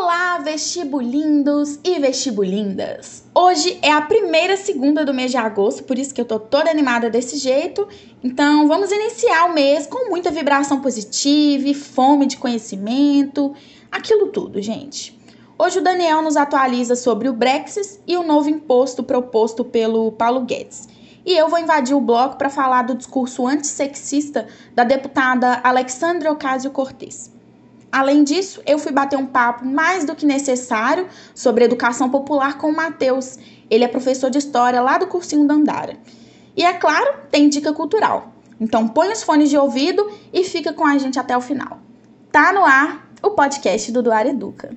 Olá, vestibulindos e vestibulindas! Hoje é a primeira segunda do mês de agosto, por isso que eu tô toda animada desse jeito. Então, vamos iniciar o mês com muita vibração positiva fome de conhecimento, aquilo tudo, gente. Hoje o Daniel nos atualiza sobre o Brexit e o novo imposto proposto pelo Paulo Guedes. E eu vou invadir o bloco para falar do discurso antissexista da deputada Alexandra Ocasio-Cortez. Além disso, eu fui bater um papo mais do que necessário sobre educação popular com o Matheus. Ele é professor de história lá do cursinho da Andara. E é claro, tem dica cultural. Então põe os fones de ouvido e fica com a gente até o final. Tá no ar o podcast do Duar Educa.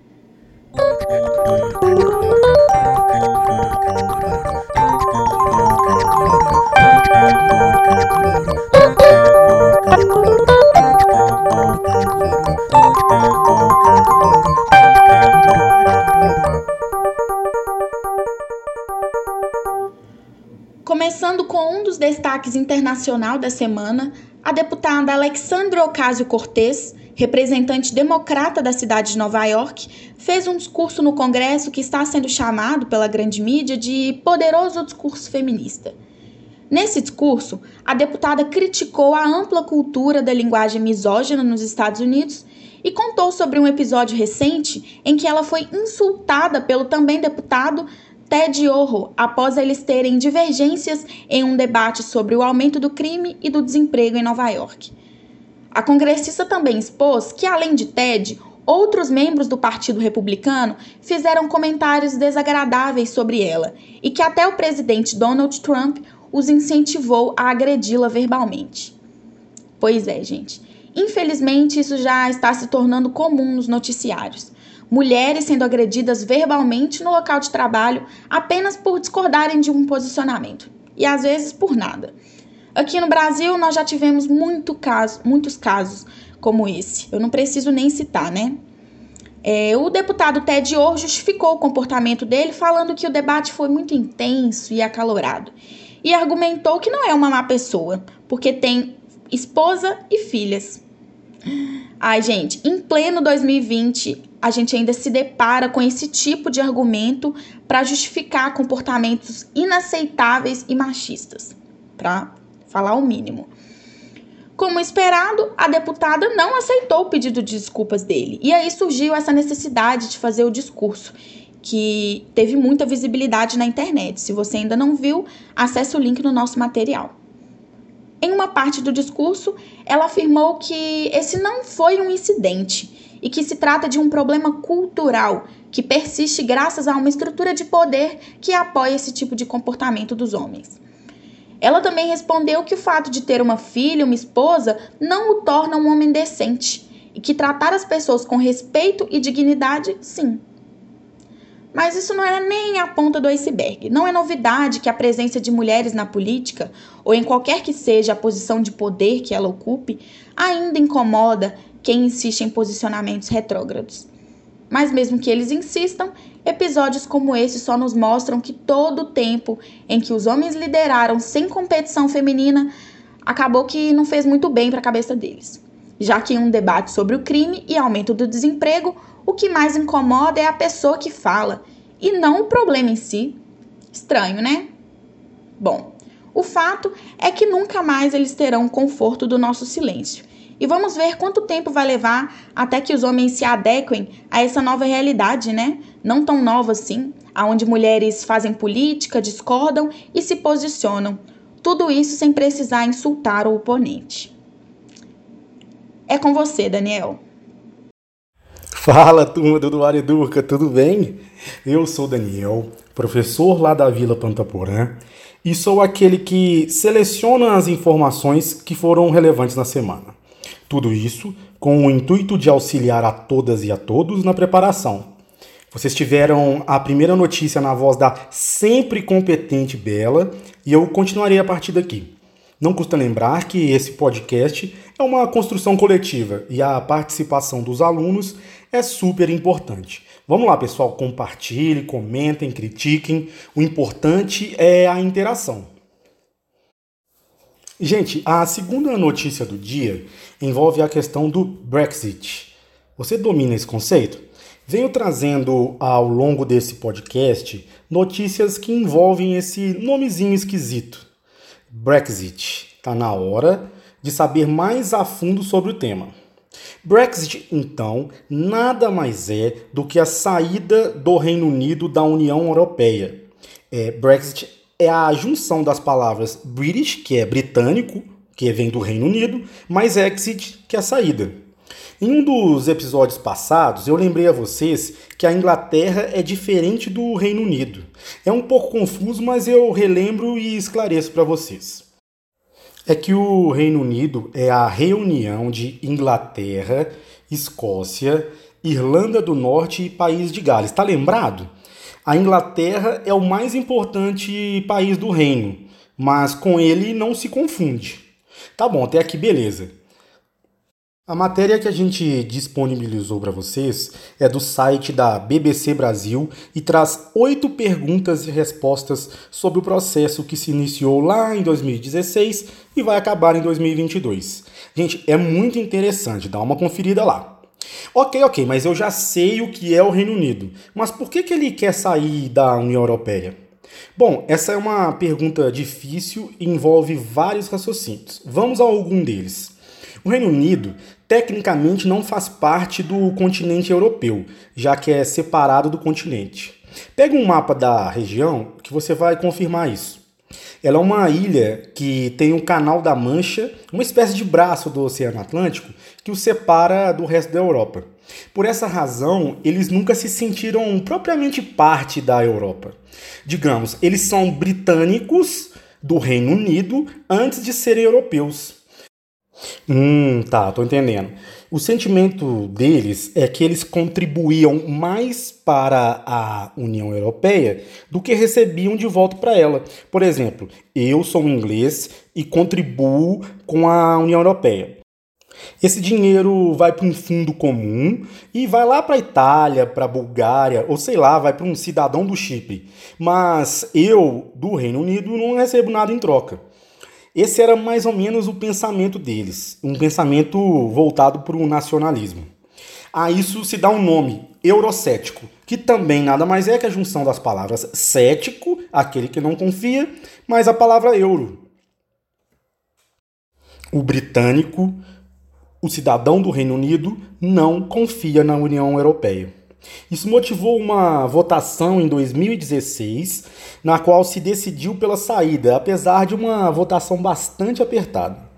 Com um dos destaques internacional da semana, a deputada Alexandra Ocasio-Cortez, representante democrata da cidade de Nova York, fez um discurso no Congresso que está sendo chamado pela grande mídia de poderoso discurso feminista. Nesse discurso, a deputada criticou a ampla cultura da linguagem misógina nos Estados Unidos e contou sobre um episódio recente em que ela foi insultada pelo também deputado Ted Yoho após eles terem divergências em um debate sobre o aumento do crime e do desemprego em Nova York. A congressista também expôs que, além de Ted, outros membros do Partido Republicano fizeram comentários desagradáveis sobre ela e que até o presidente Donald Trump os incentivou a agredi-la verbalmente. Pois é, gente. Infelizmente, isso já está se tornando comum nos noticiários mulheres sendo agredidas verbalmente no local de trabalho apenas por discordarem de um posicionamento, e às vezes por nada. Aqui no Brasil, nós já tivemos muito caso, muitos casos como esse. Eu não preciso nem citar, né? É, o deputado Ted Orr justificou o comportamento dele, falando que o debate foi muito intenso e acalorado. E argumentou que não é uma má pessoa, porque tem esposa e filhas. Ai, gente, em pleno 2020, a gente ainda se depara com esse tipo de argumento para justificar comportamentos inaceitáveis e machistas, para falar o mínimo. Como esperado, a deputada não aceitou o pedido de desculpas dele, e aí surgiu essa necessidade de fazer o discurso, que teve muita visibilidade na internet. Se você ainda não viu, acesse o link no nosso material. Em uma parte do discurso, ela afirmou que esse não foi um incidente e que se trata de um problema cultural que persiste graças a uma estrutura de poder que apoia esse tipo de comportamento dos homens. Ela também respondeu que o fato de ter uma filha, uma esposa, não o torna um homem decente e que tratar as pessoas com respeito e dignidade, sim, mas isso não é nem a ponta do iceberg. Não é novidade que a presença de mulheres na política, ou em qualquer que seja a posição de poder que ela ocupe, ainda incomoda quem insiste em posicionamentos retrógrados. Mas mesmo que eles insistam, episódios como esse só nos mostram que todo o tempo em que os homens lideraram sem competição feminina acabou que não fez muito bem para a cabeça deles. Já que em um debate sobre o crime e aumento do desemprego, o que mais incomoda é a pessoa que fala e não o problema em si. Estranho, né? Bom, o fato é que nunca mais eles terão o conforto do nosso silêncio. E vamos ver quanto tempo vai levar até que os homens se adequem a essa nova realidade, né? Não tão nova assim, aonde mulheres fazem política, discordam e se posicionam. Tudo isso sem precisar insultar o oponente. É com você, Daniel. Fala, turma do Duário Educa, tudo bem? Eu sou Daniel, professor lá da Vila Pantaporã, e sou aquele que seleciona as informações que foram relevantes na semana. Tudo isso com o intuito de auxiliar a todas e a todos na preparação. Vocês tiveram a primeira notícia na voz da sempre competente Bela e eu continuarei a partir daqui. Não custa lembrar que esse podcast é uma construção coletiva e a participação dos alunos é super importante. Vamos lá, pessoal, compartilhem, comentem, critiquem. O importante é a interação. Gente, a segunda notícia do dia envolve a questão do Brexit. Você domina esse conceito? Venho trazendo ao longo desse podcast notícias que envolvem esse nomezinho esquisito. Brexit. Está na hora de saber mais a fundo sobre o tema. Brexit, então, nada mais é do que a saída do Reino Unido da União Europeia. É, Brexit é a junção das palavras British, que é britânico, que vem do Reino Unido, mais exit, que é a saída. Em um dos episódios passados, eu lembrei a vocês que a Inglaterra é diferente do Reino Unido. É um pouco confuso, mas eu relembro e esclareço para vocês. É que o Reino Unido é a reunião de Inglaterra, Escócia, Irlanda do Norte e País de Gales. Está lembrado? A Inglaterra é o mais importante país do reino, mas com ele não se confunde. Tá bom, até aqui beleza. A matéria que a gente disponibilizou para vocês é do site da BBC Brasil e traz oito perguntas e respostas sobre o processo que se iniciou lá em 2016 e vai acabar em 2022. Gente, é muito interessante, dá uma conferida lá. Ok, ok, mas eu já sei o que é o Reino Unido. Mas por que, que ele quer sair da União Europeia? Bom, essa é uma pergunta difícil e envolve vários raciocínios. Vamos a algum deles. O Reino Unido tecnicamente não faz parte do continente europeu, já que é separado do continente. Pega um mapa da região que você vai confirmar isso. Ela é uma ilha que tem o um Canal da Mancha, uma espécie de braço do Oceano Atlântico, que o separa do resto da Europa. Por essa razão, eles nunca se sentiram propriamente parte da Europa. Digamos, eles são britânicos do Reino Unido antes de serem europeus. Hum, tá, tô entendendo. O sentimento deles é que eles contribuíam mais para a União Europeia do que recebiam de volta para ela. Por exemplo, eu sou inglês e contribuo com a União Europeia. Esse dinheiro vai para um fundo comum e vai lá para a Itália, para a Bulgária, ou sei lá, vai para um cidadão do Chipre. Mas eu, do Reino Unido, não recebo nada em troca. Esse era mais ou menos o pensamento deles, um pensamento voltado para o nacionalismo. A isso se dá um nome, eurocético, que também nada mais é que a junção das palavras cético, aquele que não confia, mais a palavra euro. O britânico, o cidadão do Reino Unido, não confia na União Europeia. Isso motivou uma votação em 2016, na qual se decidiu pela saída, apesar de uma votação bastante apertada.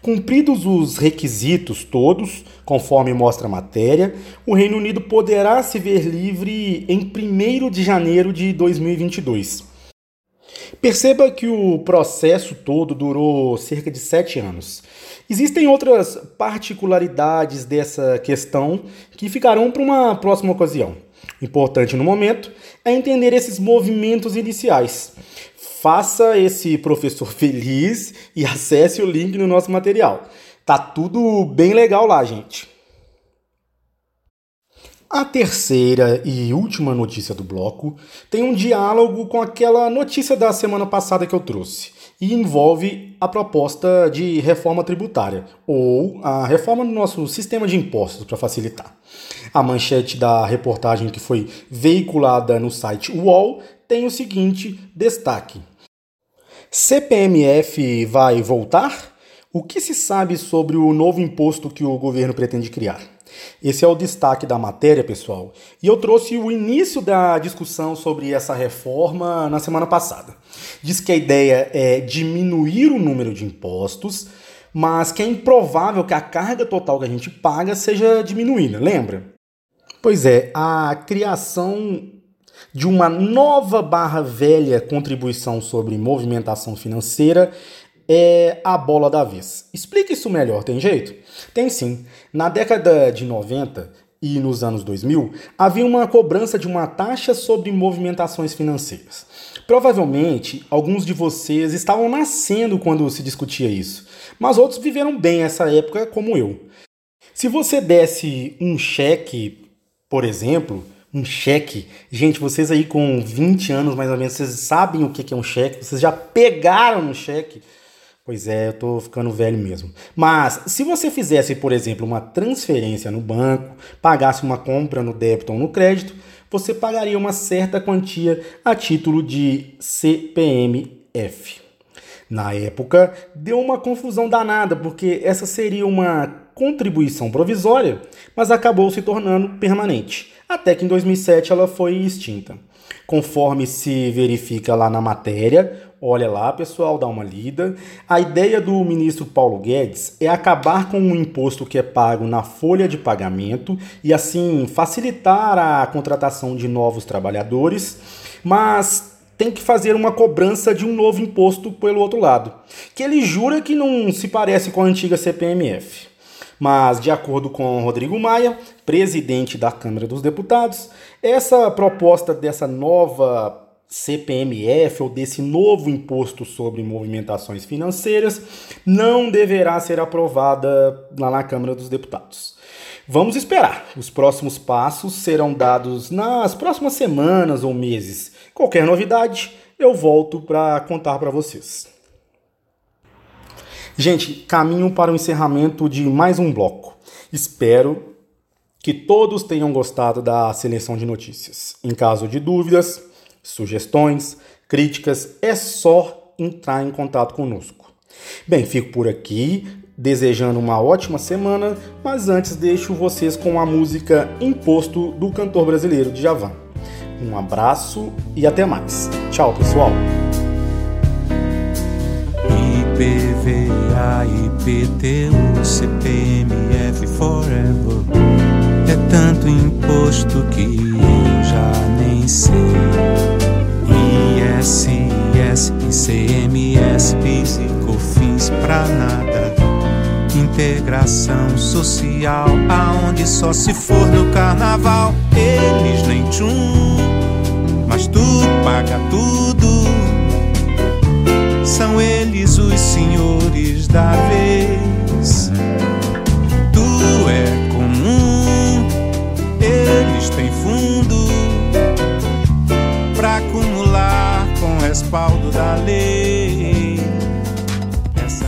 Cumpridos os requisitos todos, conforme mostra a matéria, o Reino Unido poderá se ver livre em 1 de janeiro de 2022. Perceba que o processo todo durou cerca de sete anos. Existem outras particularidades dessa questão que ficarão para uma próxima ocasião. Importante no momento é entender esses movimentos iniciais. Faça esse professor feliz e acesse o link no nosso material. Tá tudo bem legal lá, gente. A terceira e última notícia do bloco tem um diálogo com aquela notícia da semana passada que eu trouxe e envolve a proposta de reforma tributária, ou a reforma do nosso sistema de impostos, para facilitar. A manchete da reportagem que foi veiculada no site UOL tem o seguinte destaque: CPMF vai voltar? O que se sabe sobre o novo imposto que o governo pretende criar? Esse é o destaque da matéria, pessoal. E eu trouxe o início da discussão sobre essa reforma na semana passada. Diz que a ideia é diminuir o número de impostos, mas que é improvável que a carga total que a gente paga seja diminuída, lembra? Pois é, a criação de uma nova barra velha contribuição sobre movimentação financeira é a bola da vez. Explica isso melhor, tem jeito? Tem sim. Na década de 90 e nos anos 2000, havia uma cobrança de uma taxa sobre movimentações financeiras. Provavelmente, alguns de vocês estavam nascendo quando se discutia isso, mas outros viveram bem essa época como eu. Se você desse um cheque, por exemplo, um cheque. Gente, vocês aí com 20 anos mais ou menos, vocês sabem o que é um cheque, vocês já pegaram um cheque. Pois é, eu tô ficando velho mesmo. Mas se você fizesse, por exemplo, uma transferência no banco, pagasse uma compra no débito ou no crédito, você pagaria uma certa quantia a título de CPMF. Na época, deu uma confusão danada, porque essa seria uma contribuição provisória, mas acabou se tornando permanente, até que em 2007 ela foi extinta. Conforme se verifica lá na matéria, olha lá pessoal, dá uma lida. A ideia do ministro Paulo Guedes é acabar com o imposto que é pago na folha de pagamento e assim facilitar a contratação de novos trabalhadores, mas tem que fazer uma cobrança de um novo imposto pelo outro lado, que ele jura que não se parece com a antiga CPMF. Mas, de acordo com Rodrigo Maia, presidente da Câmara dos Deputados, essa proposta dessa nova CPMF ou desse novo imposto sobre movimentações financeiras não deverá ser aprovada lá na Câmara dos Deputados. Vamos esperar. Os próximos passos serão dados nas próximas semanas ou meses. Qualquer novidade, eu volto para contar para vocês. Gente, caminho para o encerramento de mais um bloco. Espero que todos tenham gostado da seleção de notícias. Em caso de dúvidas, sugestões, críticas, é só entrar em contato conosco. Bem, fico por aqui, desejando uma ótima semana, mas antes deixo vocês com a música Imposto do cantor brasileiro Djavan. Um abraço e até mais. Tchau, pessoal. IPVA, IPTU, CPMF Forever. É tanto imposto que eu já nem sei. ISS, ICMS, PIS e COFINS pra nada. Integração social, aonde só se for no carnaval. Eles nem tchum, mas tu paga tudo. São eles os senhores da vez. Respaldo da lei. Essa...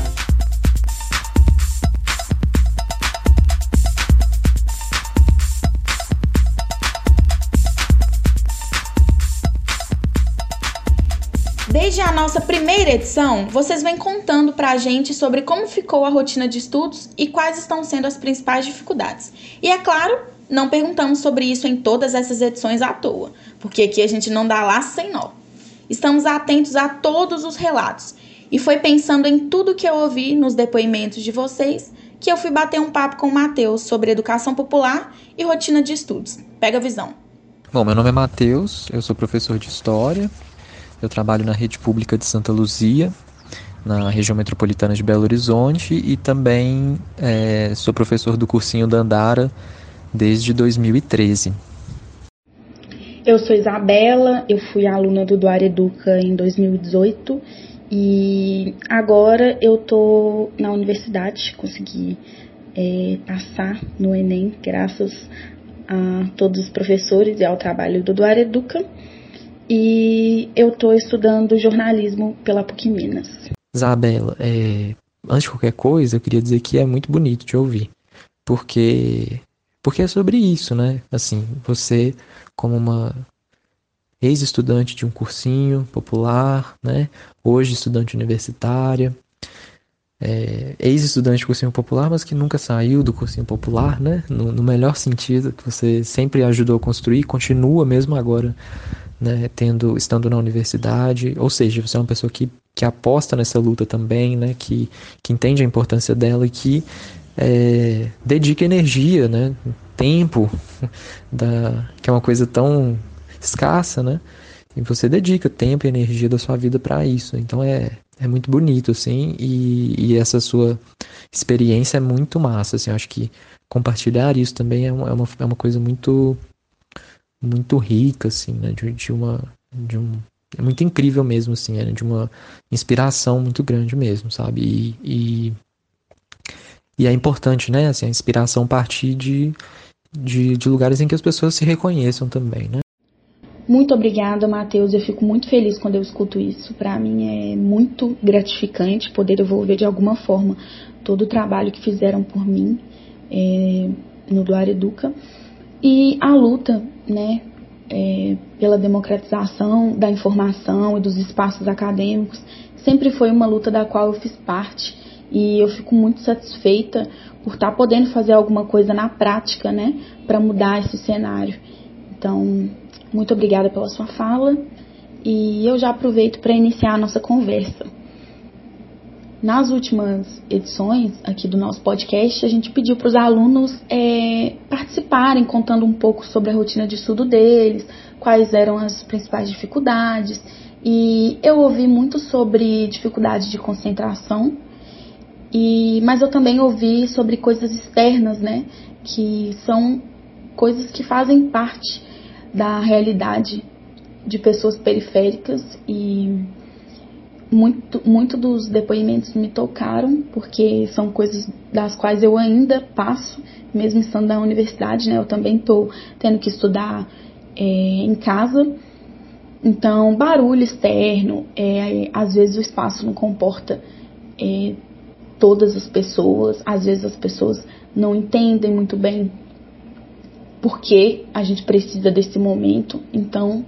Desde a nossa primeira edição, vocês vêm contando pra gente sobre como ficou a rotina de estudos e quais estão sendo as principais dificuldades. E é claro, não perguntamos sobre isso em todas essas edições à toa, porque aqui a gente não dá laço sem nó. Estamos atentos a todos os relatos e foi pensando em tudo que eu ouvi nos depoimentos de vocês que eu fui bater um papo com o Matheus sobre educação popular e rotina de estudos. Pega a visão. Bom, meu nome é Matheus, eu sou professor de História, eu trabalho na rede pública de Santa Luzia, na região metropolitana de Belo Horizonte e também é, sou professor do cursinho Dandara desde 2013. Eu sou Isabela, eu fui aluna do Duar Educa em 2018 e agora eu tô na universidade, consegui é, passar no Enem graças a todos os professores e ao trabalho do Duar Educa e eu tô estudando jornalismo pela PUC Minas. Isabela, é, antes de qualquer coisa, eu queria dizer que é muito bonito te ouvir, porque porque é sobre isso, né? Assim, você como uma ex-estudante de um cursinho popular, né? Hoje estudante universitária, é, ex-estudante de cursinho popular, mas que nunca saiu do cursinho popular, né? No, no, melhor sentido, que você sempre ajudou a construir, continua mesmo agora, né? Tendo, estando na universidade, ou seja, você é uma pessoa que, que aposta nessa luta também, né? Que, que entende a importância dela e que é, dedica energia, né? Tempo, da, que é uma coisa tão escassa, né? E você dedica tempo e energia da sua vida para isso. Então é, é muito bonito, assim, e, e, essa sua experiência é muito massa, assim, acho que compartilhar isso também é uma, é uma, é uma coisa muito muito rica, assim, né, de, de uma de um, é muito incrível mesmo, assim, é de uma inspiração muito grande mesmo, sabe, e, e, e é importante, né, assim, a inspiração partir de, de, de lugares em que as pessoas se reconheçam também, né. Muito obrigada, Matheus. Eu fico muito feliz quando eu escuto isso. Para mim é muito gratificante poder devolver de alguma forma todo o trabalho que fizeram por mim é, no Doar Educa. E a luta, né, é, pela democratização da informação e dos espaços acadêmicos sempre foi uma luta da qual eu fiz parte e eu fico muito satisfeita por estar podendo fazer alguma coisa na prática, né, para mudar esse cenário. Então, muito obrigada pela sua fala e eu já aproveito para iniciar a nossa conversa. Nas últimas edições aqui do nosso podcast, a gente pediu para os alunos é, participarem, contando um pouco sobre a rotina de estudo deles, quais eram as principais dificuldades. E eu ouvi muito sobre dificuldade de concentração, e, mas eu também ouvi sobre coisas externas, né? Que são coisas que fazem parte da realidade de pessoas periféricas e muito, muito dos depoimentos me tocaram, porque são coisas das quais eu ainda passo, mesmo estando na universidade, né? Eu também estou tendo que estudar é, em casa. Então, barulho externo, é, às vezes o espaço não comporta é, todas as pessoas, às vezes as pessoas não entendem muito bem por que a gente precisa desse momento. Então,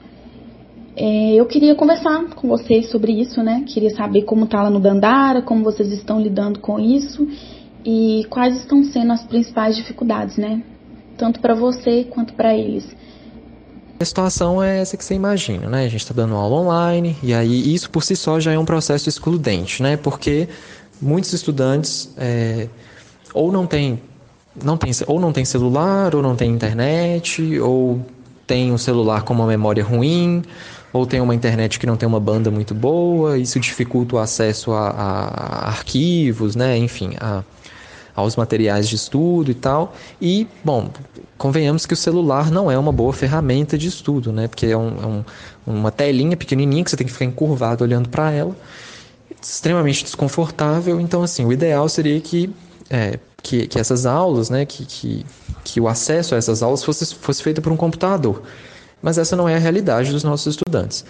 é, eu queria conversar com vocês sobre isso, né? Queria saber como tá lá no Dandara, como vocês estão lidando com isso e quais estão sendo as principais dificuldades, né? Tanto para você quanto para eles. A situação é essa que você imagina, né? A gente está dando aula online e aí isso por si só já é um processo excludente, né? Porque muitos estudantes é, ou não têm não tem, ou não tem celular, ou não tem internet, ou tem um celular com uma memória ruim, ou tem uma internet que não tem uma banda muito boa, isso dificulta o acesso a, a arquivos, né? enfim, a, aos materiais de estudo e tal. E, bom, convenhamos que o celular não é uma boa ferramenta de estudo, né? Porque é, um, é um, uma telinha pequenininha que você tem que ficar encurvado olhando para ela, extremamente desconfortável. Então, assim, o ideal seria que, é, que, que, essas aulas, né? Que, que, que o acesso a essas aulas fosse, fosse feito por um computador. Mas essa não é a realidade dos nossos estudantes.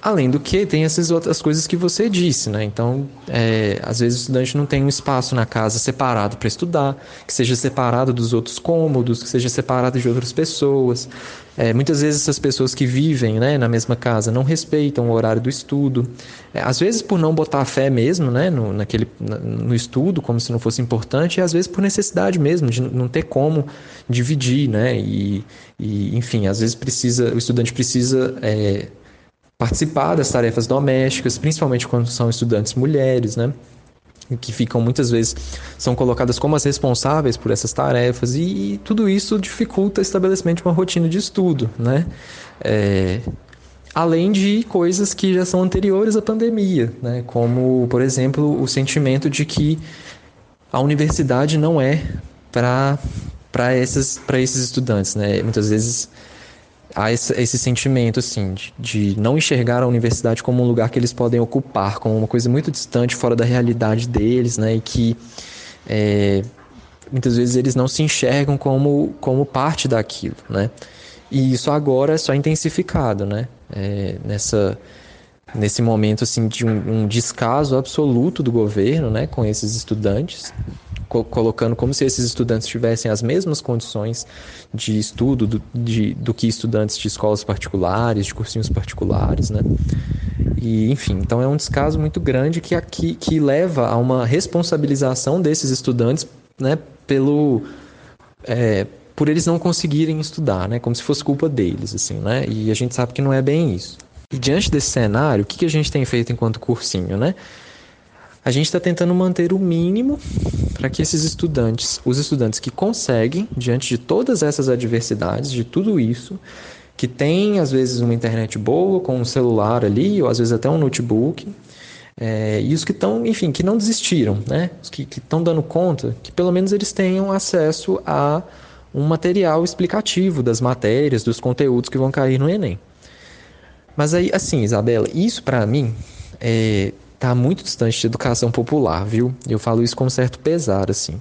Além do que, tem essas outras coisas que você disse, né? Então, é, às vezes o estudante não tem um espaço na casa separado para estudar, que seja separado dos outros cômodos, que seja separado de outras pessoas. É, muitas vezes essas pessoas que vivem né, na mesma casa não respeitam o horário do estudo. É, às vezes por não botar fé mesmo né, no, naquele, no estudo, como se não fosse importante, e às vezes por necessidade mesmo, de não ter como dividir. Né, e, e enfim, às vezes precisa, o estudante precisa é, participar das tarefas domésticas, principalmente quando são estudantes mulheres, né? que ficam muitas vezes são colocadas como as responsáveis por essas tarefas e, e tudo isso dificulta o estabelecimento de uma rotina de estudo, né? É, além de coisas que já são anteriores à pandemia, né? Como, por exemplo, o sentimento de que a universidade não é para para esses para esses estudantes, né? Muitas vezes há esse, sentimento assim de, de, não enxergar a universidade como um lugar que eles podem ocupar, como uma coisa muito distante, fora da realidade deles, né? E que é, muitas vezes eles não se enxergam como, como parte daquilo, né? E isso agora é só intensificado, né? É, nessa nesse momento assim de um, um descaso absoluto do governo, né, com esses estudantes, co colocando como se esses estudantes tivessem as mesmas condições de estudo do, de, do que estudantes de escolas particulares, de cursinhos particulares, né? E, enfim, então é um descaso muito grande que, aqui, que leva a uma responsabilização desses estudantes, né, pelo... É, por eles não conseguirem estudar, né? Como se fosse culpa deles, assim, né? E a gente sabe que não é bem isso. E diante desse cenário, o que, que a gente tem feito enquanto cursinho, né? A gente está tentando manter o mínimo para que esses estudantes, os estudantes que conseguem, diante de todas essas adversidades, de tudo isso, que tem às vezes uma internet boa, com um celular ali, ou às vezes até um notebook, é, e os que estão, enfim, que não desistiram, né? Os que estão dando conta, que pelo menos eles tenham acesso a um material explicativo das matérias, dos conteúdos que vão cair no Enem. Mas aí, assim, Isabela, isso para mim é, tá muito distante de educação popular, viu? Eu falo isso com certo pesar, assim.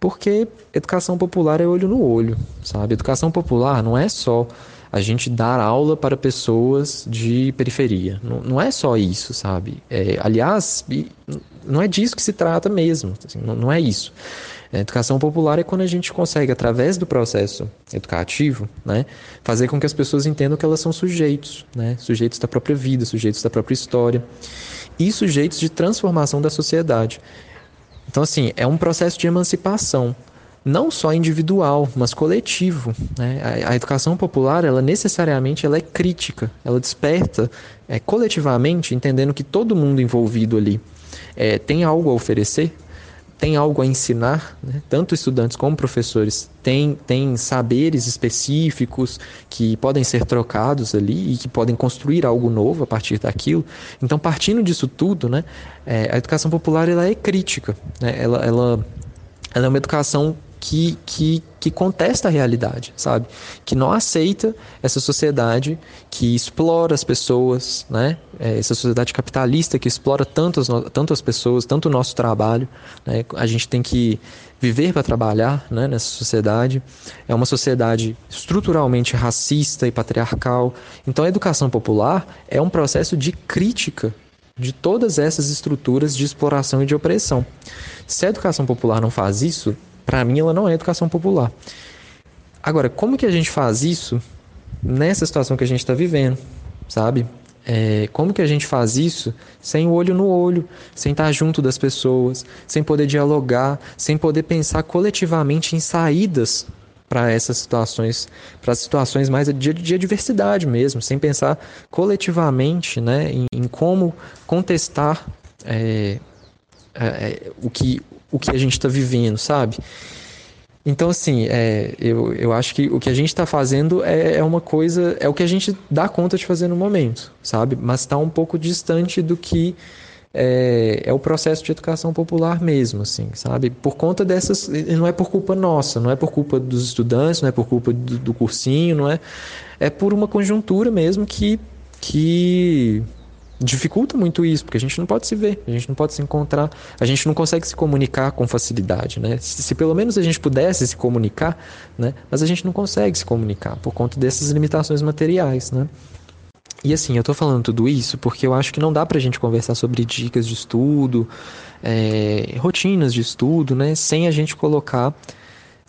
Porque educação popular é olho no olho, sabe? Educação popular não é só a gente dar aula para pessoas de periferia. Não, não é só isso, sabe? É, aliás, não é disso que se trata mesmo, assim, não, não é isso. A educação popular é quando a gente consegue, através do processo educativo, né, fazer com que as pessoas entendam que elas são sujeitos, né, sujeitos da própria vida, sujeitos da própria história e sujeitos de transformação da sociedade. Então, assim, é um processo de emancipação, não só individual, mas coletivo. Né? A, a, educação popular, ela necessariamente ela é crítica, ela desperta é, coletivamente, entendendo que todo mundo envolvido ali é, tem algo a oferecer, tem algo a ensinar, né? tanto estudantes como professores têm, têm saberes específicos que podem ser trocados ali e que podem construir algo novo a partir daquilo. Então, partindo disso tudo, né, é, a educação popular ela é crítica, né? ela, ela, ela é uma educação que, que, que contesta a realidade, sabe? Que não aceita essa sociedade que explora as pessoas, né? É, essa sociedade capitalista que explora tanto as, tanto as pessoas, tanto o nosso trabalho. Né? A gente tem que viver para trabalhar né, nessa sociedade. É uma sociedade estruturalmente racista e patriarcal. Então, a educação popular é um processo de crítica de todas essas estruturas de exploração e de opressão. Se a educação popular não faz isso, para mim, ela não é educação popular. Agora, como que a gente faz isso nessa situação que a gente está vivendo, sabe? É, como que a gente faz isso sem olho no olho, sem estar junto das pessoas, sem poder dialogar, sem poder pensar coletivamente em saídas para essas situações, para situações mais de, de adversidade mesmo, sem pensar coletivamente né, em, em como contestar é, é, é o, que, o que a gente está vivendo, sabe? Então, assim, é, eu, eu acho que o que a gente está fazendo é, é uma coisa, é o que a gente dá conta de fazer no momento, sabe? Mas está um pouco distante do que é, é, o processo de educação popular mesmo, assim, sabe? Por conta dessas, não é por culpa nossa, não é por culpa dos estudantes, não é por culpa do, do cursinho, não é, é por uma conjuntura mesmo que que dificulta muito isso, porque a gente não pode se ver, a gente não pode se encontrar, a gente não consegue se comunicar com facilidade, né? Se, se, pelo menos a gente pudesse se comunicar, né? Mas a gente não consegue se comunicar por conta dessas limitações materiais, né? E assim, eu tô falando tudo isso porque eu acho que não dá pra gente conversar sobre dicas de estudo, é, rotinas de estudo, né? Sem a gente colocar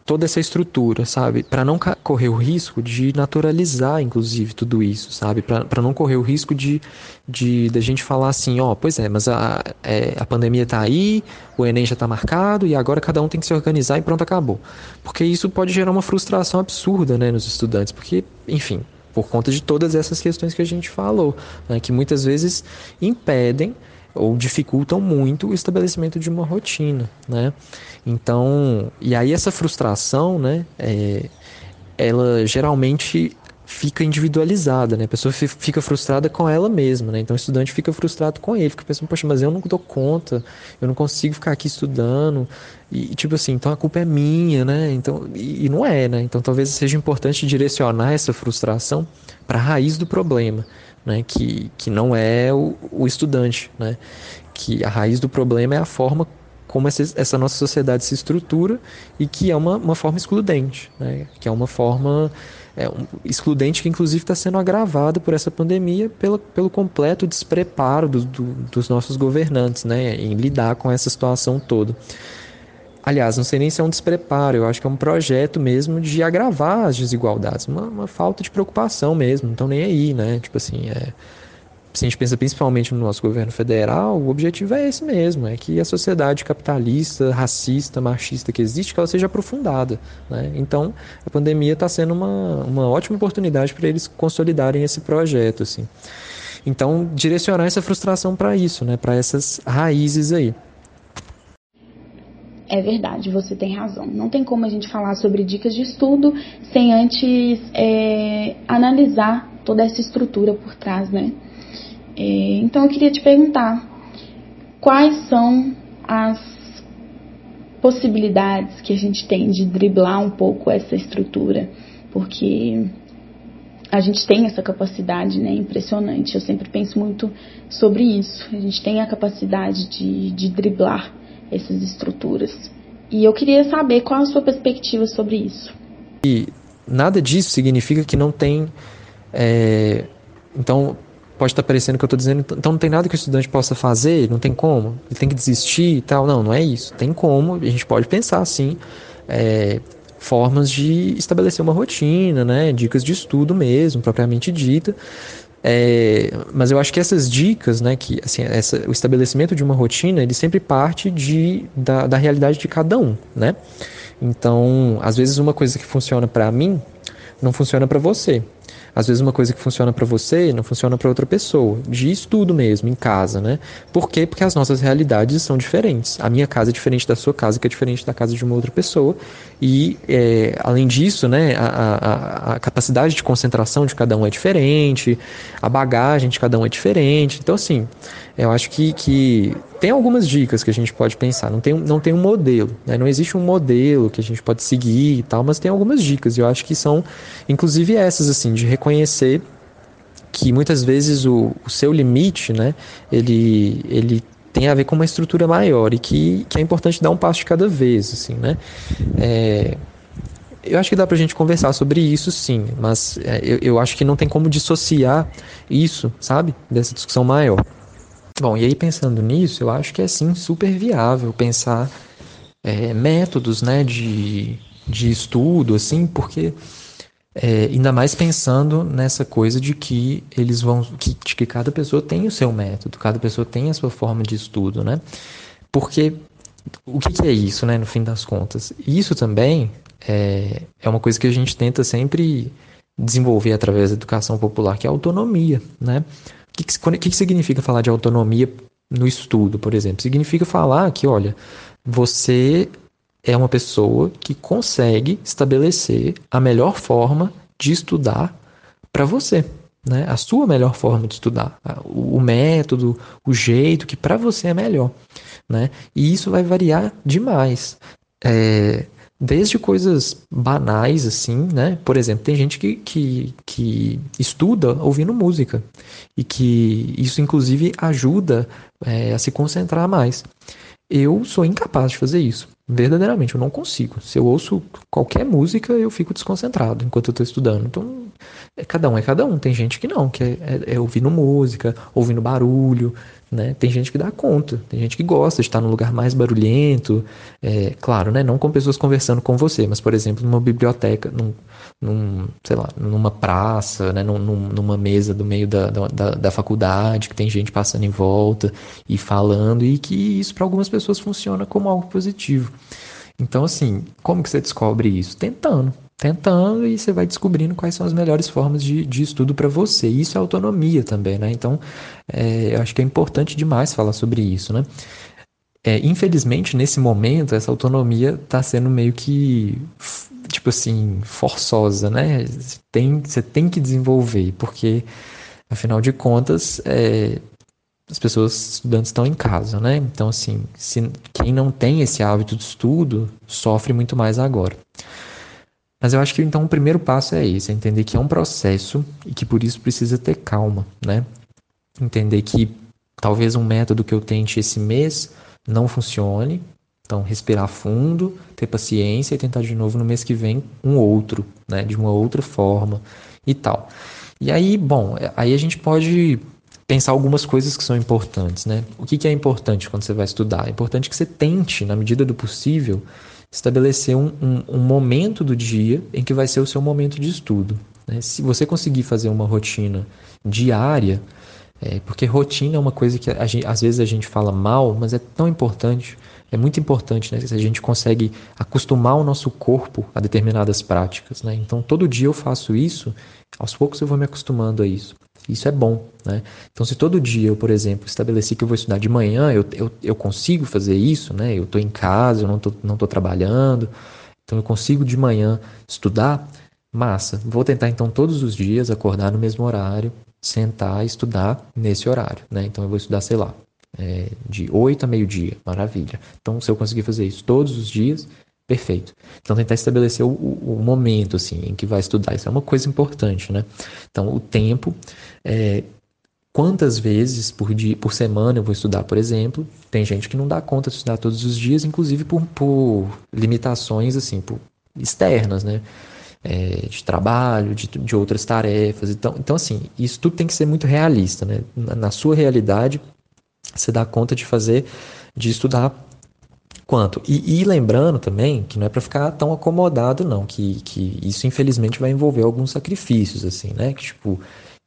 toda essa estrutura, sabe? Para não correr o risco de naturalizar, inclusive, tudo isso, sabe? Para não correr o risco de, de da gente falar assim, ó, oh, pois é, mas a, é, a pandemia está aí, o Enem já está marcado e agora cada um tem que se organizar e pronto, acabou. Porque isso pode gerar uma frustração absurda, né, nos estudantes, porque, enfim, por conta de todas essas questões que a gente falou, né, que muitas vezes impedem ou dificultam muito o estabelecimento de uma rotina, né? Então, e aí essa frustração, né, é, ela geralmente fica individualizada, né? A pessoa fica frustrada com ela mesma, né? Então o estudante fica frustrado com ele, fica pensando, poxa, mas eu não dou conta, eu não consigo ficar aqui estudando, e tipo assim, então a culpa é minha, né? Então, e, e não é, né? Então talvez seja importante direcionar essa frustração para a raiz do problema, né, que, que não é o, o estudante, né, que a raiz do problema é a forma como essa, essa nossa sociedade se estrutura e que é uma, uma forma excludente, né, que é uma forma é, um, excludente que inclusive está sendo agravada por essa pandemia pelo, pelo completo despreparo do, do, dos nossos governantes né, em lidar com essa situação toda. Aliás, não sei nem se é um despreparo, eu acho que é um projeto mesmo de agravar as desigualdades, uma, uma falta de preocupação mesmo, não estão nem aí, né? Tipo assim, é, se a gente pensa principalmente no nosso governo federal, o objetivo é esse mesmo, é que a sociedade capitalista, racista, machista que existe, que ela seja aprofundada. Né? Então, a pandemia está sendo uma, uma ótima oportunidade para eles consolidarem esse projeto. Assim. Então, direcionar essa frustração para isso, né? para essas raízes aí. É verdade, você tem razão. Não tem como a gente falar sobre dicas de estudo sem antes é, analisar toda essa estrutura por trás, né? É, então eu queria te perguntar quais são as possibilidades que a gente tem de driblar um pouco essa estrutura, porque a gente tem essa capacidade, né? Impressionante. Eu sempre penso muito sobre isso. A gente tem a capacidade de, de driblar essas estruturas. E eu queria saber qual a sua perspectiva sobre isso. E nada disso significa que não tem. É, então, pode estar parecendo que eu estou dizendo, então não tem nada que o estudante possa fazer, não tem como, ele tem que desistir e tal. Não, não é isso. Tem como, a gente pode pensar assim, é, formas de estabelecer uma rotina, né? Dicas de estudo mesmo, propriamente dita. É, mas eu acho que essas dicas, né, que assim, essa, o estabelecimento de uma rotina, ele sempre parte de, da, da realidade de cada um, né? Então, às vezes uma coisa que funciona para mim não funciona para você. Às vezes uma coisa que funciona para você não funciona para outra pessoa. De estudo mesmo, em casa, né? Por quê? Porque as nossas realidades são diferentes. A minha casa é diferente da sua casa, que é diferente da casa de uma outra pessoa. E, é, além disso, né, a, a, a, capacidade de concentração de cada um é diferente, a bagagem de cada um é diferente. Então, assim, eu acho que, que tem algumas dicas que a gente pode pensar. Não tem, não tem um modelo, né? não existe um modelo que a gente pode seguir e tal, mas tem algumas dicas. Eu acho que são, inclusive, essas, assim, de reconhecer que muitas vezes o, o seu limite, né, ele, ele tem a ver com uma estrutura maior e que, que é importante dar um passo de cada vez, assim, né? É, eu acho que dá pra gente conversar sobre isso sim, mas é, eu, eu acho que não tem como dissociar isso, sabe, dessa discussão maior. Bom, e aí pensando nisso, eu acho que é sim super viável pensar é, métodos né, de, de estudo, assim, porque é, ainda mais pensando nessa coisa de que eles vão. Que, de que cada pessoa tem o seu método, cada pessoa tem a sua forma de estudo, né? Porque o que, que é isso, né, no fim das contas? Isso também é, é uma coisa que a gente tenta sempre desenvolver através da educação popular, que é a autonomia, né? O que, que, que significa falar de autonomia no estudo, por exemplo? Significa falar que, olha, você é uma pessoa que consegue estabelecer a melhor forma de estudar para você, né? A sua melhor forma de estudar, o método, o jeito que para você é melhor, né? E isso vai variar demais. É, Desde coisas banais, assim, né? Por exemplo, tem gente que, que, que estuda ouvindo música e que isso, inclusive, ajuda é, a se concentrar mais. Eu sou incapaz de fazer isso. Verdadeiramente, eu não consigo. Se eu ouço qualquer música, eu fico desconcentrado enquanto eu estou estudando. Então, é, cada um é cada um. Tem gente que não, que é, é, é ouvindo música, ouvindo barulho, né? Tem gente que dá conta, tem gente que gosta de estar num lugar mais barulhento, é, claro, né? não com pessoas conversando com você, mas, por exemplo, numa biblioteca, num, num sei lá, numa praça, né? Num, numa mesa do meio da, da, da, faculdade, que tem gente passando em volta e falando, e que isso para algumas pessoas funciona como algo positivo. Então, assim, como que você descobre isso? Tentando tentando e você vai descobrindo quais são as melhores formas de, de estudo para você. Isso é autonomia também, né? Então, é, eu acho que é importante demais falar sobre isso, né? É, infelizmente, nesse momento, essa autonomia está sendo meio que, tipo assim, forçosa, né? Tem, você tem que desenvolver, porque, afinal de contas, é, as pessoas estudantes estão em casa, né? Então, assim, se, quem não tem esse hábito de estudo sofre muito mais agora. Mas eu acho que então o primeiro passo é esse, é entender que é um processo e que por isso precisa ter calma, né? Entender que talvez um método que eu tente esse mês não funcione, então respirar fundo, ter paciência e tentar de novo no mês que vem um outro, né? De uma outra forma e tal. E aí, bom, aí a gente pode pensar algumas coisas que são importantes, né? O que, que é importante quando você vai estudar? É importante que você tente, na medida do possível, estabelecer um, um, um, momento do dia em que vai ser o seu momento de estudo. Né? Se você conseguir fazer uma rotina diária, é, porque rotina é uma coisa que gente, às vezes a gente fala mal, mas é tão importante, é muito importante, né? Se a gente consegue acostumar o nosso corpo a determinadas práticas, né? Então todo dia eu faço isso, aos poucos eu vou me acostumando a isso. Isso é bom, né? Então, se todo dia eu, por exemplo, estabeleci que eu vou estudar de manhã, eu, eu, eu consigo fazer isso, né? Eu estou em casa, eu não estou não tô trabalhando, então eu consigo de manhã estudar, massa. Vou tentar então todos os dias acordar no mesmo horário, sentar e estudar nesse horário, né? Então eu vou estudar, sei lá, é, de 8 a meio-dia, maravilha. Então, se eu conseguir fazer isso todos os dias, Perfeito. Então tentar estabelecer o, o, momento assim em que vai estudar, isso é uma coisa importante, né? Então o tempo, é, quantas vezes por dia, por semana eu vou estudar, por exemplo? Tem gente que não dá conta de estudar todos os dias, inclusive por, por limitações assim, por externas, né? é, de trabalho, de, de outras tarefas. Então, então, assim, isso tudo tem que ser muito realista, né? Na, na sua realidade, você dá conta de fazer, de estudar quanto. E, e lembrando também que não é para ficar tão acomodado, não, que, que isso infelizmente vai envolver alguns sacrifícios, assim, né? Que, tipo,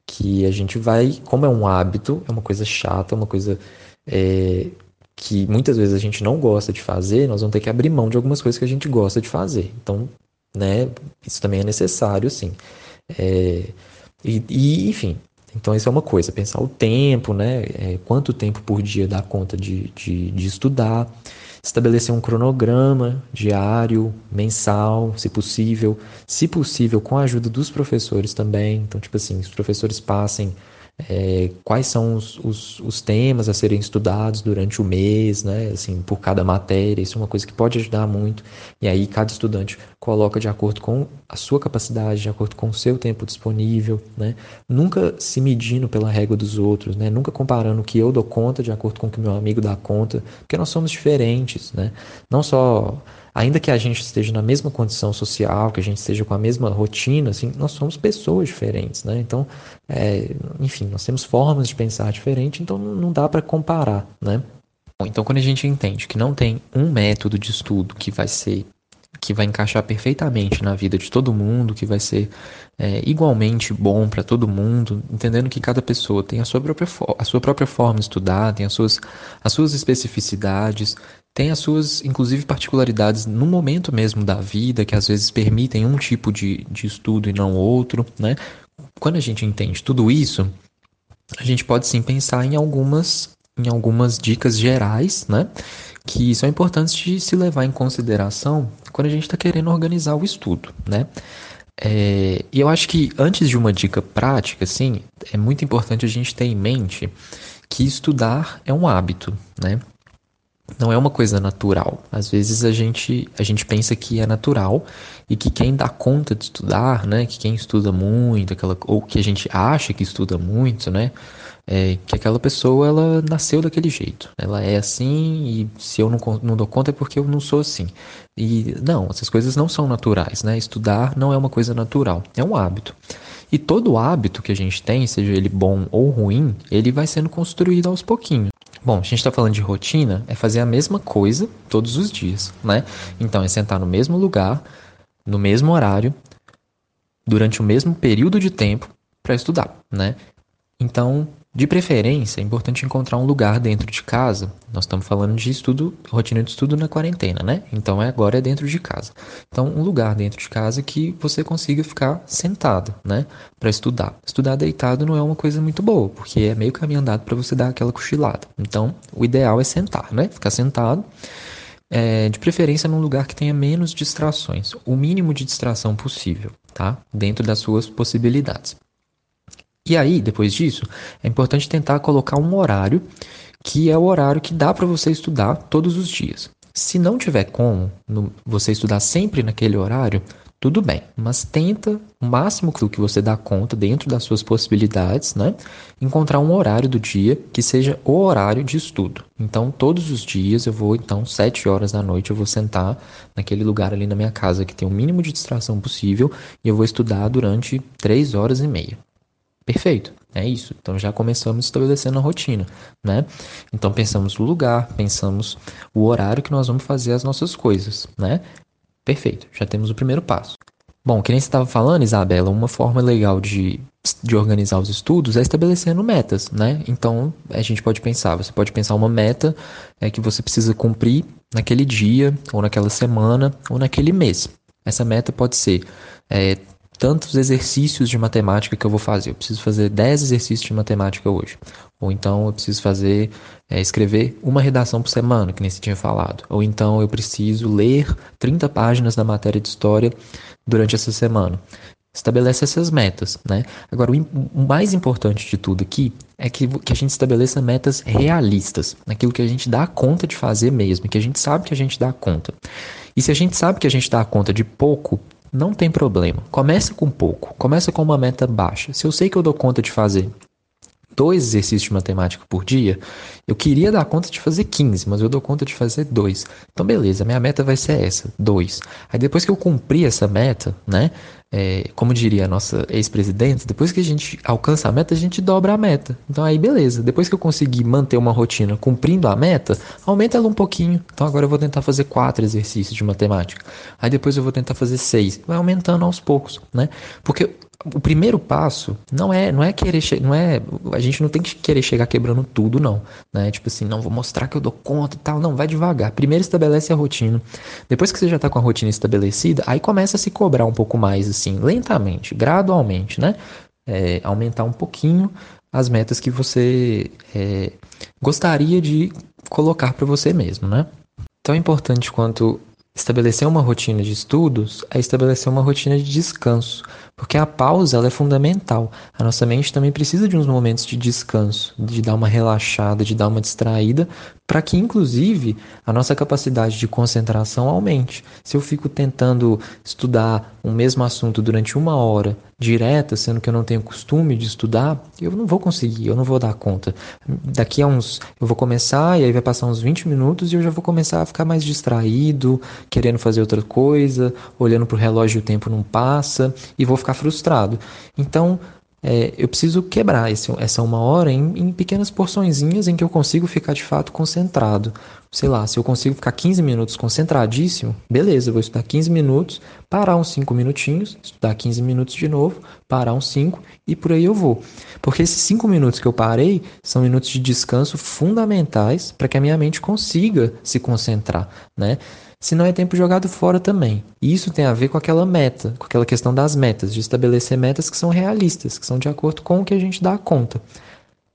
que a gente vai, como é um hábito, é uma coisa chata, uma coisa é, que muitas vezes a gente não gosta de fazer, nós vamos ter que abrir mão de algumas coisas que a gente gosta de fazer. Então, né? Isso também é necessário, sim. É, e, e, enfim, então isso é uma coisa, pensar o tempo, né? É, quanto tempo por dia dá conta de, de, de estudar, estabelecer um cronograma diário, mensal, se possível, se possível com a ajuda dos professores também. Então, tipo assim, os professores passem é, quais são os, os, os, temas a serem estudados durante o mês, né? Assim, por cada matéria, isso é uma coisa que pode ajudar muito. E aí cada estudante coloca de acordo com a sua capacidade, de acordo com o seu tempo disponível, né? Nunca se medindo pela régua dos outros, né? Nunca comparando o que eu dou conta de acordo com o que meu amigo dá conta, porque nós somos diferentes, né? Não só ainda que a gente esteja na mesma condição social, que a gente esteja com a mesma rotina, assim, nós somos pessoas diferentes, né? Então, é, enfim, nós temos formas de pensar diferentes, então não dá para comparar, né? Bom, então, quando a gente entende que não tem um método de estudo que vai ser que vai encaixar perfeitamente na vida de todo mundo, que vai ser é, igualmente bom para todo mundo, entendendo que cada pessoa tem a sua própria, a sua própria forma de estudar, tem as suas, as suas especificidades, tem as suas, inclusive, particularidades no momento mesmo da vida, que às vezes permitem um tipo de, de estudo e não outro, né? Quando a gente entende tudo isso, a gente pode sim pensar em algumas, em algumas dicas gerais, né? Que são importantes de se levar em consideração quando a gente está querendo organizar o estudo, né? É, e eu acho que antes de uma dica prática, assim, é muito importante a gente ter em mente que estudar é um hábito, né? Não é uma coisa natural. Às vezes a gente, a gente pensa que é natural e que quem dá conta de estudar, né, que quem estuda muito, aquela, ou que a gente acha que estuda muito, né, é, que aquela pessoa ela nasceu daquele jeito. Ela é assim e se eu não, não dou conta é porque eu não sou assim. E não, essas coisas não são naturais, né? Estudar não é uma coisa natural, é um hábito. E todo hábito que a gente tem, seja ele bom ou ruim, ele vai sendo construído aos pouquinhos. Bom, a gente está falando de rotina, é fazer a mesma coisa todos os dias, né? Então, é sentar no mesmo lugar, no mesmo horário, durante o mesmo período de tempo para estudar, né? Então, de preferência, é importante encontrar um lugar dentro de casa. Nós estamos falando de estudo, rotina de estudo na quarentena, né? Então é agora é dentro de casa. Então, um lugar dentro de casa que você consiga ficar sentado, né, para estudar. Estudar deitado não é uma coisa muito boa, porque é meio caminho andado para você dar aquela cochilada. Então, o ideal é sentar, né? Ficar sentado. É, de preferência num lugar que tenha menos distrações, o mínimo de distração possível, tá? Dentro das suas possibilidades. E aí, depois disso, é importante tentar colocar um horário que é o horário que dá para você estudar todos os dias. Se não tiver como no, você estudar sempre naquele horário, tudo bem, mas tenta o máximo que você dá conta dentro das suas possibilidades, né? Encontrar um horário do dia que seja o horário de estudo. Então, todos os dias eu vou, então, sete horas da noite, eu vou sentar naquele lugar ali na minha casa que tem o mínimo de distração possível e eu vou estudar durante três horas e meia. Perfeito, é isso. Então já começamos estabelecendo a rotina, né? Então pensamos o lugar, pensamos o horário que nós vamos fazer as nossas coisas, né? Perfeito, já temos o primeiro passo. Bom, que nem você estava falando, Isabela, uma forma legal de, de organizar os estudos é estabelecendo metas, né? Então a gente pode pensar, você pode pensar uma meta é, que você precisa cumprir naquele dia, ou naquela semana, ou naquele mês. Essa meta pode ser é, tantos exercícios de matemática que eu vou fazer. Eu preciso fazer 10 exercícios de matemática hoje. Ou então eu preciso fazer, é, escrever uma redação por semana, que nem se tinha falado. Ou então eu preciso ler 30 páginas da matéria de história durante essa semana. Estabelece essas metas, né? Agora, o, mais importante de tudo aqui é que, que a gente estabeleça metas realistas, naquilo que a gente dá conta de fazer mesmo, que a gente sabe que a gente dá conta. E se a gente sabe que a gente dá conta de pouco, não tem problema. Começa com pouco. Começa com uma meta baixa. Se eu sei que eu dou conta de fazer dois exercícios de matemática por dia, eu queria dar conta de fazer 15, mas eu dou conta de fazer dois. Então, beleza, minha meta vai ser essa, dois. Aí depois que eu cumprir essa meta, né? É, como diria a nossa ex-presidente, depois que a gente alcança a meta, a gente dobra a meta. Então aí beleza, depois que eu conseguir manter uma rotina cumprindo a meta, aumenta ela um pouquinho. Então agora eu vou tentar fazer quatro exercícios de matemática. Aí depois eu vou tentar fazer seis. Vai aumentando aos poucos, né? Porque o primeiro passo não é não é querer não é a gente não tem que querer chegar quebrando tudo não né? Tipo assim não vou mostrar que eu dou conta e tal. Não vai devagar. Primeiro estabelece a rotina. Depois que você já está com a rotina estabelecida aí começa a se cobrar um pouco mais assim lentamente gradualmente né? É, aumentar um pouquinho as metas que você é, gostaria de colocar para você mesmo né? Tão importante quanto estabelecer uma rotina de estudos é estabelecer uma rotina de descanso porque a pausa ela é fundamental. A nossa mente também precisa de uns momentos de descanso, de dar uma relaxada, de dar uma distraída, para que, inclusive, a nossa capacidade de concentração aumente. Se eu fico tentando estudar um mesmo assunto durante uma hora direta, sendo que eu não tenho costume de estudar, eu não vou conseguir, eu não vou dar conta. Daqui a uns. Eu vou começar e aí vai passar uns 20 minutos e eu já vou começar a ficar mais distraído, querendo fazer outra coisa, olhando para o relógio e o tempo não passa, e vou ficar ficar frustrado. Então, é, eu preciso quebrar esse, essa uma hora em, em pequenas porçõezinhas em que eu consigo ficar de fato concentrado. Sei lá, se eu consigo ficar 15 minutos concentradíssimo, beleza, eu vou estudar 15 minutos, parar uns 5 minutinhos, estudar 15 minutos de novo, parar uns 5 e por aí eu vou. Porque esses 5 minutos que eu parei são minutos de descanso fundamentais para que a minha mente consiga se concentrar, né? Se não é tempo jogado fora também. E isso tem a ver com aquela meta, com aquela questão das metas, de estabelecer metas que são realistas, que são de acordo com o que a gente dá conta.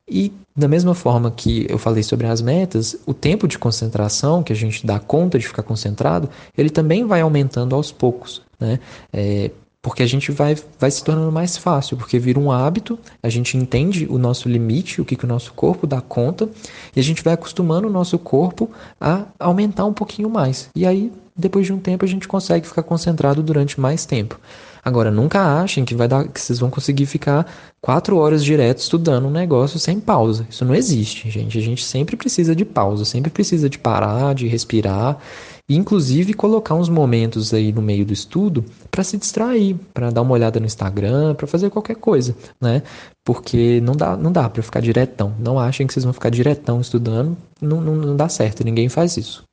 E da mesma forma que eu falei sobre as metas, o tempo de concentração que a gente dá conta de ficar concentrado, ele também vai aumentando aos poucos. Né? É, porque a gente vai, vai se tornando mais fácil, porque vira um hábito, a gente entende o nosso limite, o que, que o nosso corpo dá conta, e a gente vai acostumando o nosso corpo a aumentar um pouquinho mais. E aí, depois de um tempo, a gente consegue ficar concentrado durante mais tempo. Agora, nunca achem que vai dar, que vocês vão conseguir ficar quatro horas direto estudando um negócio sem pausa. Isso não existe, gente. A gente sempre precisa de pausa, sempre precisa de parar, de respirar inclusive colocar uns momentos aí no meio do estudo para se distrair, para dar uma olhada no Instagram, para fazer qualquer coisa, né? Porque não dá, não dá para ficar diretão. Não achem que vocês vão ficar diretão estudando, não, não, não dá certo, ninguém faz isso.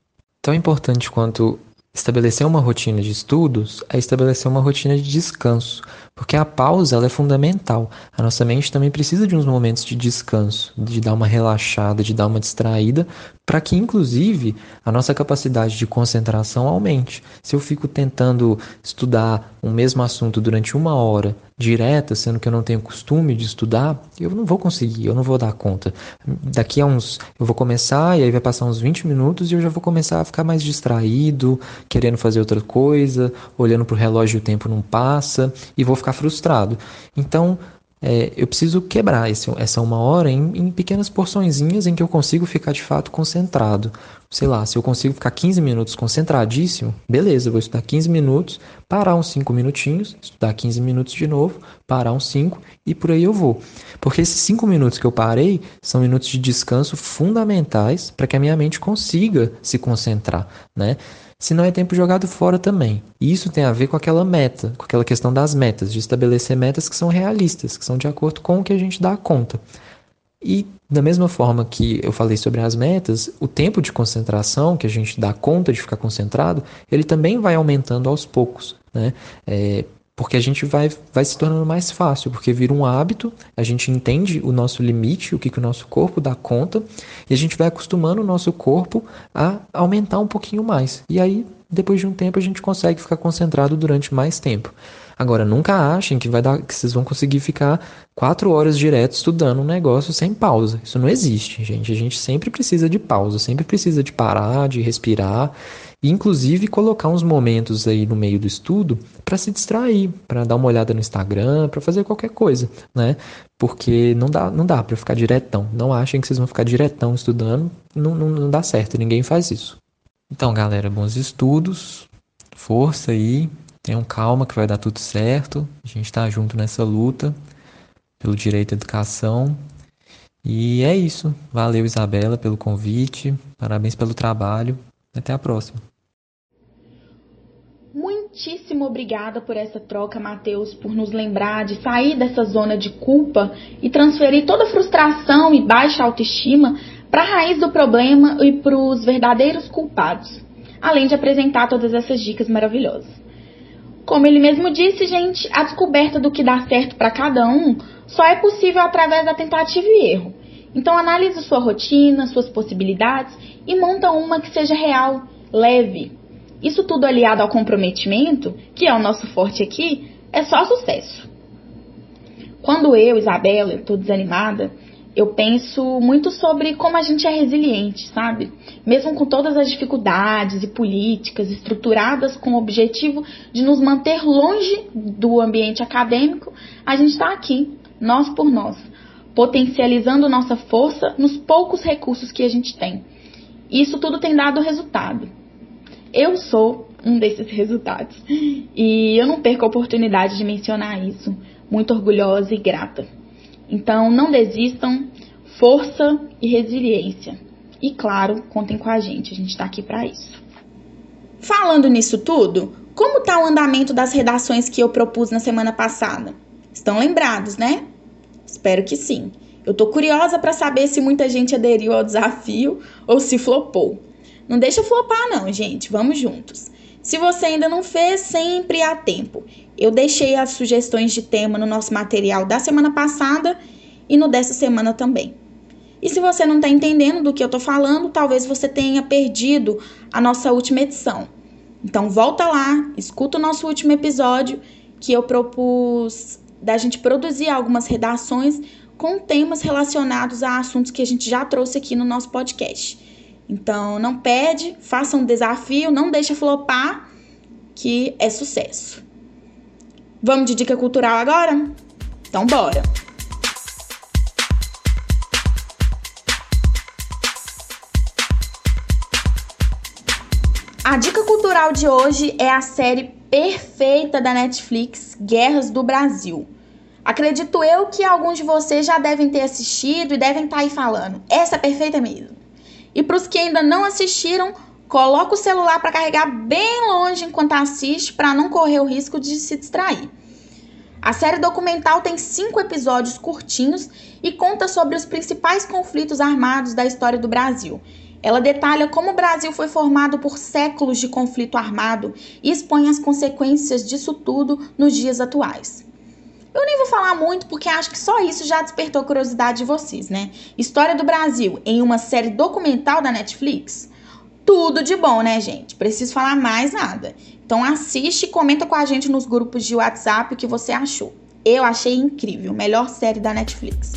Tão importante quanto Estabelecer uma rotina de estudos é estabelecer uma rotina de descanso, porque a pausa ela é fundamental. A nossa mente também precisa de uns momentos de descanso, de dar uma relaxada, de dar uma distraída, para que, inclusive, a nossa capacidade de concentração aumente. Se eu fico tentando estudar um mesmo assunto durante uma hora direta, sendo que eu não tenho costume de estudar, eu não vou conseguir, eu não vou dar conta. Daqui a uns. Eu vou começar e aí vai passar uns 20 minutos e eu já vou começar a ficar mais distraído, querendo fazer outra coisa, olhando para o relógio e o tempo não passa, e vou ficar frustrado. Então, é, eu preciso quebrar esse, essa uma hora em, em pequenas porçõezinhas em que eu consigo ficar de fato concentrado. Sei lá, se eu consigo ficar 15 minutos concentradíssimo, beleza, eu vou estudar 15 minutos, parar uns 5 minutinhos, estudar 15 minutos de novo, parar uns 5 e por aí eu vou. Porque esses 5 minutos que eu parei são minutos de descanso fundamentais para que a minha mente consiga se concentrar, né? Se não é tempo jogado fora também. E isso tem a ver com aquela meta, com aquela questão das metas, de estabelecer metas que são realistas, que são de acordo com o que a gente dá conta. E da mesma forma que eu falei sobre as metas, o tempo de concentração que a gente dá conta de ficar concentrado, ele também vai aumentando aos poucos. Né? É, porque a gente vai, vai se tornando mais fácil, porque vira um hábito, a gente entende o nosso limite, o que, que o nosso corpo dá conta, e a gente vai acostumando o nosso corpo a aumentar um pouquinho mais. E aí, depois de um tempo, a gente consegue ficar concentrado durante mais tempo. Agora, nunca achem que, vai dar, que vocês vão conseguir ficar quatro horas direto estudando um negócio sem pausa. Isso não existe, gente. A gente sempre precisa de pausa, sempre precisa de parar, de respirar inclusive colocar uns momentos aí no meio do estudo para se distrair, para dar uma olhada no Instagram, para fazer qualquer coisa, né? Porque não dá, não dá para ficar diretão. Não achem que vocês vão ficar diretão estudando, não, não, não dá certo, ninguém faz isso. Então, galera, bons estudos, força aí, tenham calma que vai dar tudo certo. A gente está junto nessa luta pelo direito à educação. E é isso. Valeu, Isabela, pelo convite. Parabéns pelo trabalho. Até a próxima. Muitíssimo obrigada por essa troca, Matheus, por nos lembrar de sair dessa zona de culpa e transferir toda a frustração e baixa autoestima para a raiz do problema e para os verdadeiros culpados, além de apresentar todas essas dicas maravilhosas. Como ele mesmo disse, gente, a descoberta do que dá certo para cada um só é possível através da tentativa e erro. Então analise sua rotina, suas possibilidades e monta uma que seja real, leve. Isso tudo aliado ao comprometimento, que é o nosso forte aqui, é só sucesso. Quando eu, Isabela, estou desanimada, eu penso muito sobre como a gente é resiliente, sabe? Mesmo com todas as dificuldades e políticas estruturadas com o objetivo de nos manter longe do ambiente acadêmico, a gente está aqui, nós por nós, potencializando nossa força nos poucos recursos que a gente tem. Isso tudo tem dado resultado. Eu sou um desses resultados e eu não perco a oportunidade de mencionar isso, muito orgulhosa e grata. Então, não desistam, força e resiliência. E claro, contem com a gente, a gente está aqui para isso. Falando nisso tudo, como está o andamento das redações que eu propus na semana passada? Estão lembrados, né? Espero que sim. Eu tô curiosa para saber se muita gente aderiu ao desafio ou se flopou. Não deixa flopar não, gente. Vamos juntos. Se você ainda não fez, sempre há tempo. Eu deixei as sugestões de tema no nosso material da semana passada e no dessa semana também. E se você não está entendendo do que eu estou falando, talvez você tenha perdido a nossa última edição. Então volta lá, escuta o nosso último episódio que eu propus da gente produzir algumas redações com temas relacionados a assuntos que a gente já trouxe aqui no nosso podcast. Então não perde, faça um desafio, não deixa flopar, que é sucesso. Vamos de dica cultural agora? Então bora! A dica cultural de hoje é a série perfeita da Netflix, Guerras do Brasil. Acredito eu que alguns de vocês já devem ter assistido e devem estar tá aí falando. Essa é perfeita mesmo. E para os que ainda não assistiram, Coloca o celular para carregar bem longe enquanto assiste para não correr o risco de se distrair. A série documental tem cinco episódios curtinhos e conta sobre os principais conflitos armados da história do Brasil. Ela detalha como o Brasil foi formado por séculos de conflito armado e expõe as consequências disso tudo nos dias atuais. Eu nem vou falar muito porque acho que só isso já despertou curiosidade de vocês, né? História do Brasil em uma série documental da Netflix? tudo de bom, né, gente? Preciso falar mais nada. Então assiste e comenta com a gente nos grupos de WhatsApp o que você achou. Eu achei incrível, melhor série da Netflix.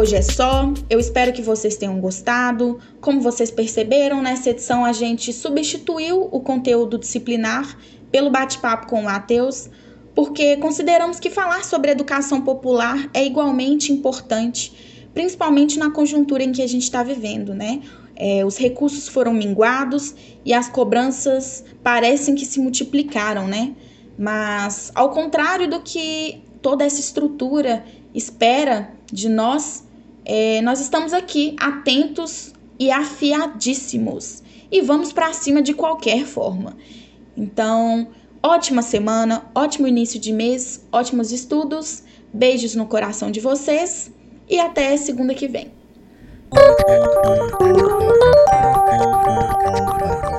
Hoje é só. Eu espero que vocês tenham gostado. Como vocês perceberam, nessa edição a gente substituiu o conteúdo disciplinar pelo bate-papo com o Matheus, porque consideramos que falar sobre educação popular é igualmente importante, principalmente na conjuntura em que a gente está vivendo, né? É, os recursos foram minguados e as cobranças parecem que se multiplicaram, né? Mas, ao contrário do que toda essa estrutura espera de nós, é, nós estamos aqui atentos e afiadíssimos e vamos para cima de qualquer forma. Então, ótima semana, ótimo início de mês, ótimos estudos, beijos no coração de vocês e até segunda que vem.